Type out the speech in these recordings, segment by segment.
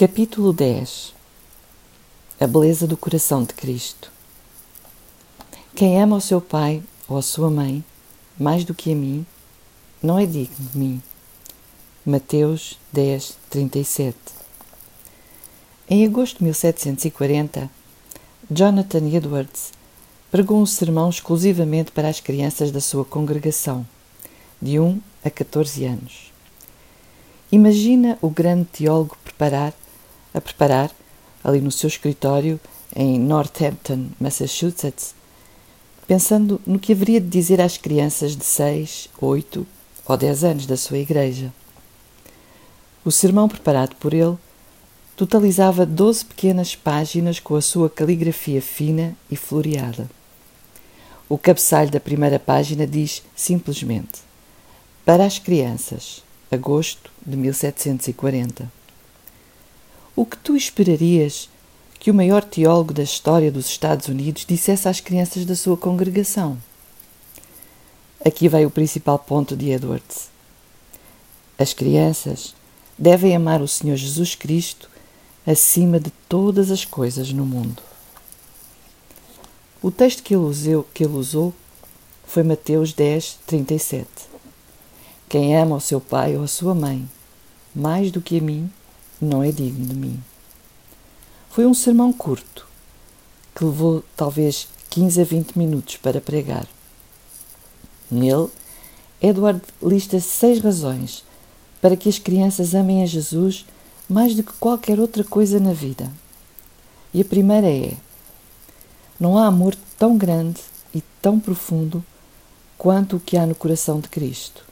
Capítulo 10 A beleza do coração de Cristo. Quem ama o seu pai ou a sua mãe mais do que a mim, não é digno de mim. Mateus 10, 37 Em agosto de 1740, Jonathan Edwards pregou um sermão exclusivamente para as crianças da sua congregação, de 1 a 14 anos. Imagina o grande teólogo preparar a preparar, ali no seu escritório em Northampton, Massachusetts, pensando no que haveria de dizer às crianças de seis, oito ou dez anos da sua igreja. O sermão preparado por ele totalizava doze pequenas páginas com a sua caligrafia fina e floreada. O cabeçalho da primeira página diz simplesmente: Para as crianças, agosto de 1740. O que tu esperarias que o maior teólogo da história dos Estados Unidos dissesse às crianças da sua congregação? Aqui vai o principal ponto de Edwards. As crianças devem amar o Senhor Jesus Cristo acima de todas as coisas no mundo. O texto que ele usou, que ele usou foi Mateus 10, 37. Quem ama o seu pai ou a sua mãe mais do que a mim, não é digno de mim. Foi um sermão curto, que levou talvez 15 a 20 minutos para pregar. Nele, Edward lista seis razões para que as crianças amem a Jesus mais do que qualquer outra coisa na vida. E a primeira é: não há amor tão grande e tão profundo quanto o que há no coração de Cristo.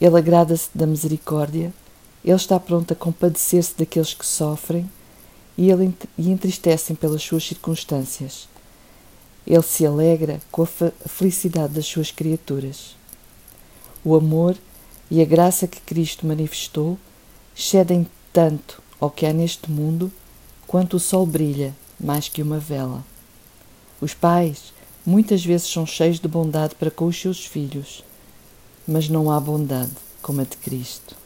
Ele agrada-se da misericórdia ele está pronto a compadecer-se daqueles que sofrem e, ele, entristecem pelas suas circunstâncias. Ele se alegra com a felicidade das suas criaturas. O amor e a graça que Cristo manifestou cedem tanto ao que há neste mundo quanto o sol brilha mais que uma vela. Os pais muitas vezes são cheios de bondade para com os seus filhos, mas não há bondade como a de Cristo.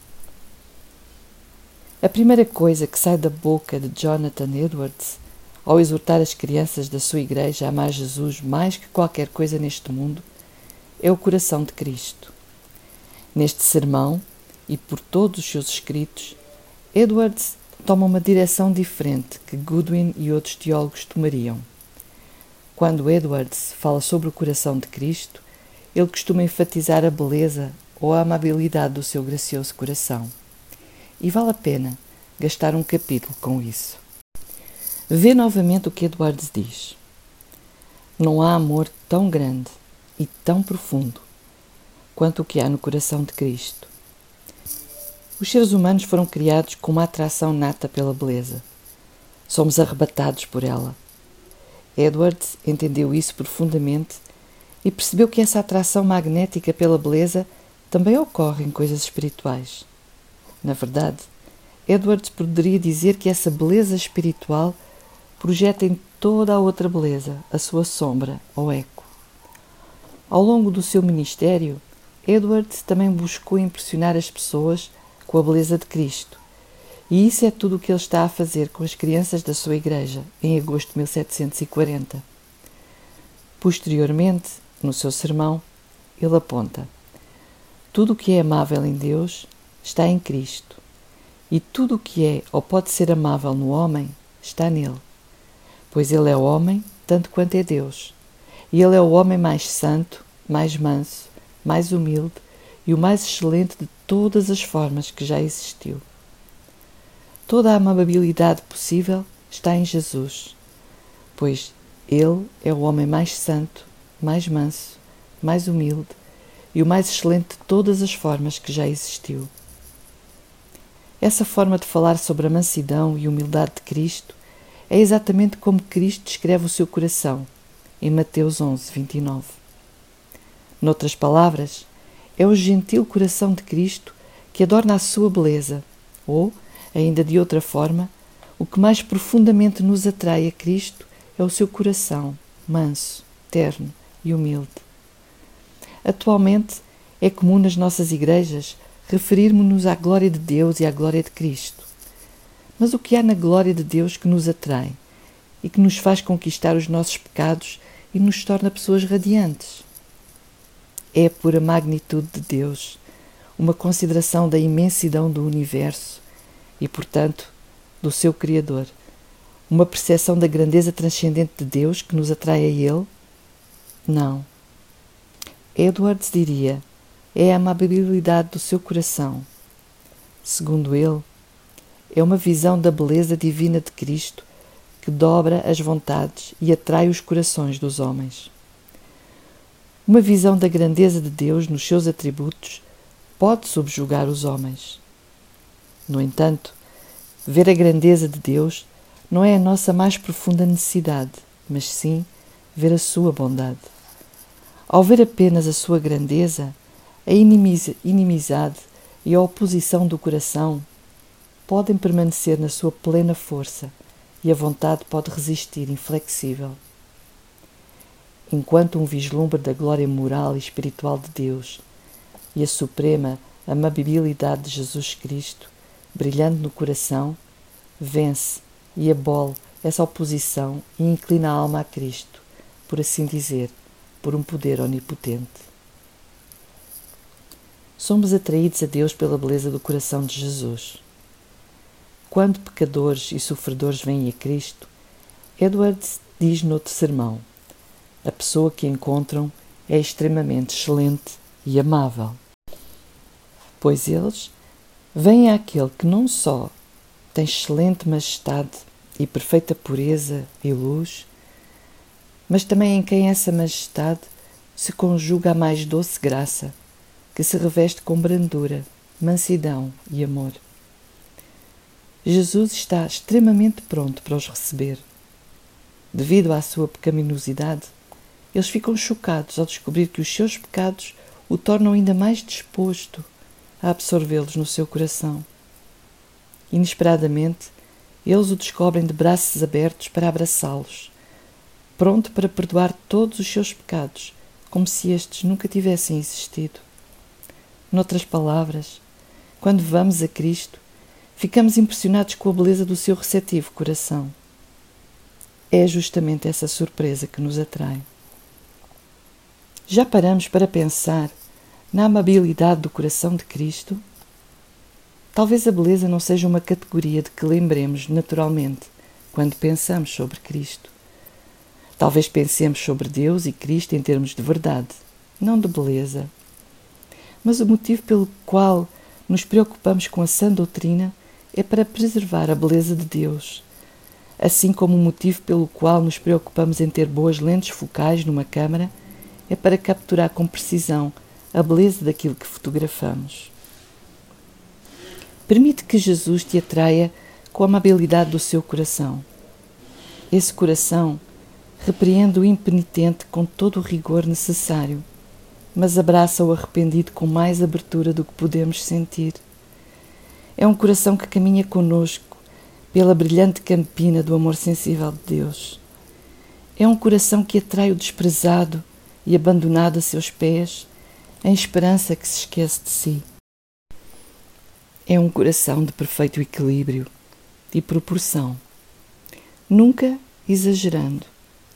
A primeira coisa que sai da boca de Jonathan Edwards ao exortar as crianças da sua igreja a amar Jesus mais que qualquer coisa neste mundo é o coração de Cristo. Neste sermão e por todos os seus escritos, Edwards toma uma direção diferente que Goodwin e outros teólogos tomariam. Quando Edwards fala sobre o coração de Cristo, ele costuma enfatizar a beleza ou a amabilidade do seu gracioso coração e vale a pena gastar um capítulo com isso. Vê novamente o que Edwards diz. Não há amor tão grande e tão profundo quanto o que há no coração de Cristo. Os seres humanos foram criados com uma atração nata pela beleza. Somos arrebatados por ela. Edwards entendeu isso profundamente e percebeu que essa atração magnética pela beleza também ocorre em coisas espirituais. Na verdade, Edwards poderia dizer que essa beleza espiritual projeta em toda a outra beleza a sua sombra ou eco. Ao longo do seu ministério, Edwards também buscou impressionar as pessoas com a beleza de Cristo. E isso é tudo o que ele está a fazer com as crianças da sua igreja em agosto de 1740. Posteriormente, no seu sermão, ele aponta: Tudo o que é amável em Deus está em Cristo. E tudo o que é ou pode ser amável no homem está nele. Pois ele é homem tanto quanto é Deus. E ele é o homem mais santo, mais manso, mais humilde e o mais excelente de todas as formas que já existiu. Toda a amabilidade possível está em Jesus, pois ele é o homem mais santo, mais manso, mais humilde e o mais excelente de todas as formas que já existiu. Essa forma de falar sobre a mansidão e humildade de Cristo é exatamente como Cristo descreve o seu coração em Mateus 11, 29. Noutras palavras, é o gentil coração de Cristo que adorna a sua beleza, ou, ainda de outra forma, o que mais profundamente nos atrai a Cristo é o seu coração manso, terno e humilde. Atualmente, é comum nas nossas igrejas referirmos-nos à glória de Deus e à glória de Cristo. Mas o que há na glória de Deus que nos atrai e que nos faz conquistar os nossos pecados e nos torna pessoas radiantes? É a pura magnitude de Deus, uma consideração da imensidão do universo e, portanto, do seu Criador, uma percepção da grandeza transcendente de Deus que nos atrai a Ele? Não. Edwards diria: é a amabilidade do seu coração. Segundo ele, é uma visão da beleza divina de Cristo que dobra as vontades e atrai os corações dos homens. Uma visão da grandeza de Deus nos seus atributos pode subjugar os homens. No entanto, ver a grandeza de Deus não é a nossa mais profunda necessidade, mas sim ver a sua bondade. Ao ver apenas a sua grandeza, a inimizade e a oposição do coração podem permanecer na sua plena força e a vontade pode resistir inflexível. Enquanto um vislumbre da glória moral e espiritual de Deus e a suprema amabilidade de Jesus Cristo, brilhando no coração, vence e abole essa oposição e inclina a alma a Cristo, por assim dizer, por um poder onipotente. Somos atraídos a Deus pela beleza do coração de Jesus. Quando pecadores e sofredores vêm a Cristo, Edwards diz noutro sermão: a pessoa que encontram é extremamente excelente e amável. Pois eles vêm àquele que não só tem excelente majestade e perfeita pureza e luz, mas também em quem essa majestade se conjuga a mais doce graça, que se reveste com brandura, mansidão e amor. Jesus está extremamente pronto para os receber. Devido à sua pecaminosidade, eles ficam chocados ao descobrir que os seus pecados o tornam ainda mais disposto a absorvê-los no seu coração. Inesperadamente, eles o descobrem de braços abertos para abraçá-los pronto para perdoar todos os seus pecados, como se estes nunca tivessem existido. Noutras palavras, quando vamos a Cristo, ficamos impressionados com a beleza do seu receptivo coração. É justamente essa surpresa que nos atrai. Já paramos para pensar na amabilidade do coração de Cristo? Talvez a beleza não seja uma categoria de que lembremos naturalmente quando pensamos sobre Cristo. Talvez pensemos sobre Deus e Cristo em termos de verdade, não de beleza. Mas o motivo pelo qual nos preocupamos com a sã doutrina é para preservar a beleza de Deus, assim como o motivo pelo qual nos preocupamos em ter boas lentes focais numa câmara é para capturar com precisão a beleza daquilo que fotografamos. Permite que Jesus te atraia com a amabilidade do seu coração. Esse coração Repreende o impenitente com todo o rigor necessário, mas abraça o arrependido com mais abertura do que podemos sentir. É um coração que caminha conosco pela brilhante campina do amor sensível de Deus. É um coração que atrai o desprezado e abandonado a seus pés, em esperança que se esquece de si. É um coração de perfeito equilíbrio e proporção, nunca exagerando,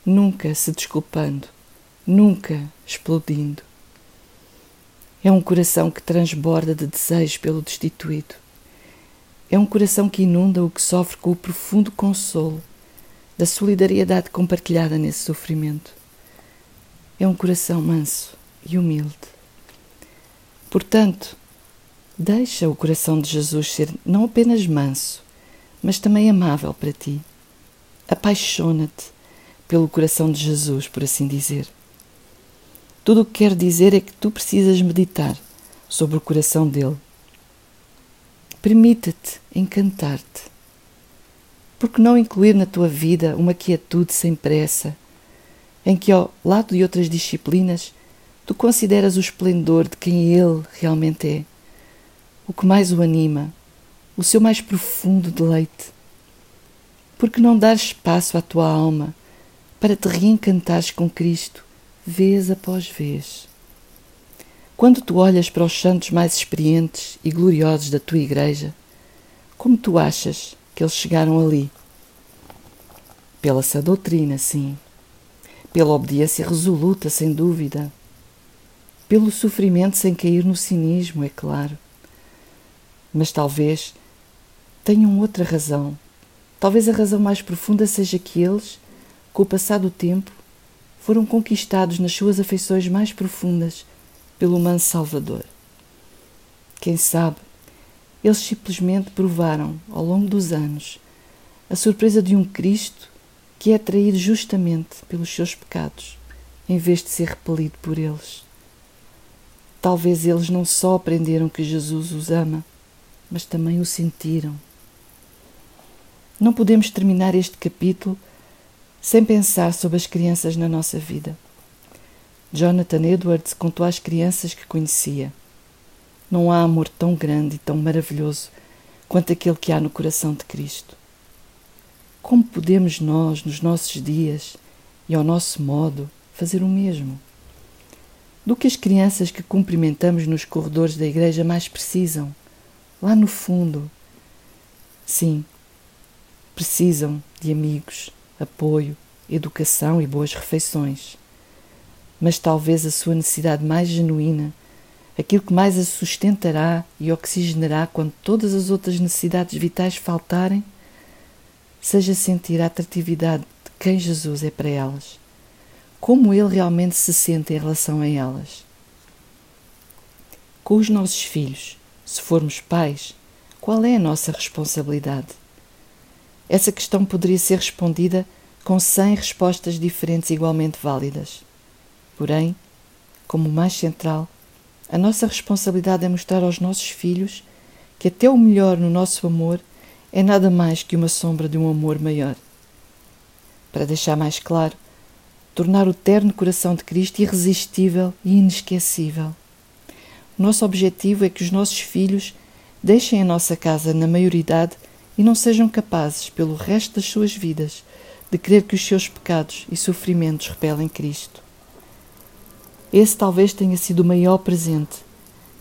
nunca se desculpando, nunca explodindo. É um coração que transborda de desejo pelo destituído. É um coração que inunda o que sofre com o profundo consolo da solidariedade compartilhada nesse sofrimento. É um coração manso e humilde. Portanto, deixa o coração de Jesus ser não apenas manso, mas também amável para ti. Apaixona-te pelo coração de Jesus, por assim dizer. Tudo o que quero dizer é que tu precisas meditar sobre o coração dele. Permita-te encantar-te. Por que não incluir na tua vida uma quietude sem pressa, em que, ao lado de outras disciplinas, tu consideras o esplendor de quem ele realmente é, o que mais o anima, o seu mais profundo deleite? Por que não dar espaço à tua alma? para te reencantares com Cristo, vez após vez. Quando tu olhas para os santos mais experientes e gloriosos da tua Igreja, como tu achas que eles chegaram ali. Pela sua doutrina, sim. Pela obediência resoluta, sem dúvida. Pelo sofrimento sem cair no cinismo, é claro. Mas talvez tenham outra razão. Talvez a razão mais profunda seja que eles, com o passar do tempo, foram conquistados nas suas afeições mais profundas pelo manso Salvador. Quem sabe, eles simplesmente provaram, ao longo dos anos, a surpresa de um Cristo que é atraído justamente pelos seus pecados, em vez de ser repelido por eles. Talvez eles não só aprenderam que Jesus os ama, mas também o sentiram. Não podemos terminar este capítulo sem pensar sobre as crianças na nossa vida. Jonathan Edwards contou às crianças que conhecia: Não há amor tão grande e tão maravilhoso quanto aquele que há no coração de Cristo. Como podemos nós, nos nossos dias e ao nosso modo, fazer o mesmo? Do que as crianças que cumprimentamos nos corredores da igreja mais precisam, lá no fundo. Sim, precisam de amigos, apoio, educação e boas refeições. Mas talvez a sua necessidade mais genuína, aquilo que mais a sustentará e oxigenará quando todas as outras necessidades vitais faltarem, seja sentir a atratividade de quem Jesus é para elas, como ele realmente se sente em relação a elas. Com os nossos filhos, se formos pais, qual é a nossa responsabilidade? Essa questão poderia ser respondida com cem respostas diferentes igualmente válidas. Porém, como mais central, a nossa responsabilidade é mostrar aos nossos filhos que até o melhor no nosso amor é nada mais que uma sombra de um amor maior. Para deixar mais claro, tornar o terno coração de Cristo irresistível e inesquecível. O nosso objetivo é que os nossos filhos deixem a nossa casa na maioridade e não sejam capazes, pelo resto das suas vidas, de crer que os seus pecados e sofrimentos repelem Cristo. Esse talvez tenha sido o maior presente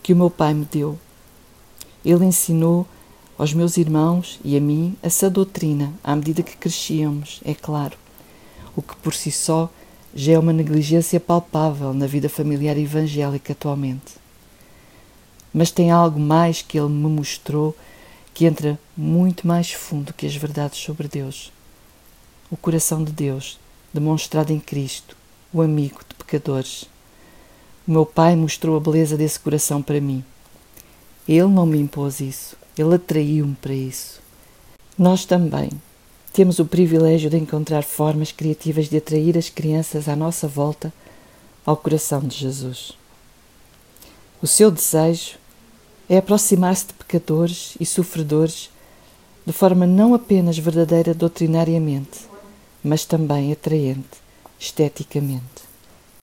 que o meu pai me deu. Ele ensinou aos meus irmãos e a mim essa doutrina à medida que crescíamos, é claro, o que por si só já é uma negligência palpável na vida familiar evangélica atualmente. Mas tem algo mais que ele me mostrou que entra muito mais fundo que as verdades sobre Deus. O coração de Deus, demonstrado em Cristo, o amigo de pecadores. O meu pai mostrou a beleza desse coração para mim. Ele não me impôs isso, ele atraiu-me para isso. Nós também temos o privilégio de encontrar formas criativas de atrair as crianças à nossa volta ao coração de Jesus. O seu desejo é aproximar-se de pecadores e sofredores de forma não apenas verdadeira doutrinariamente, mas também atraente esteticamente.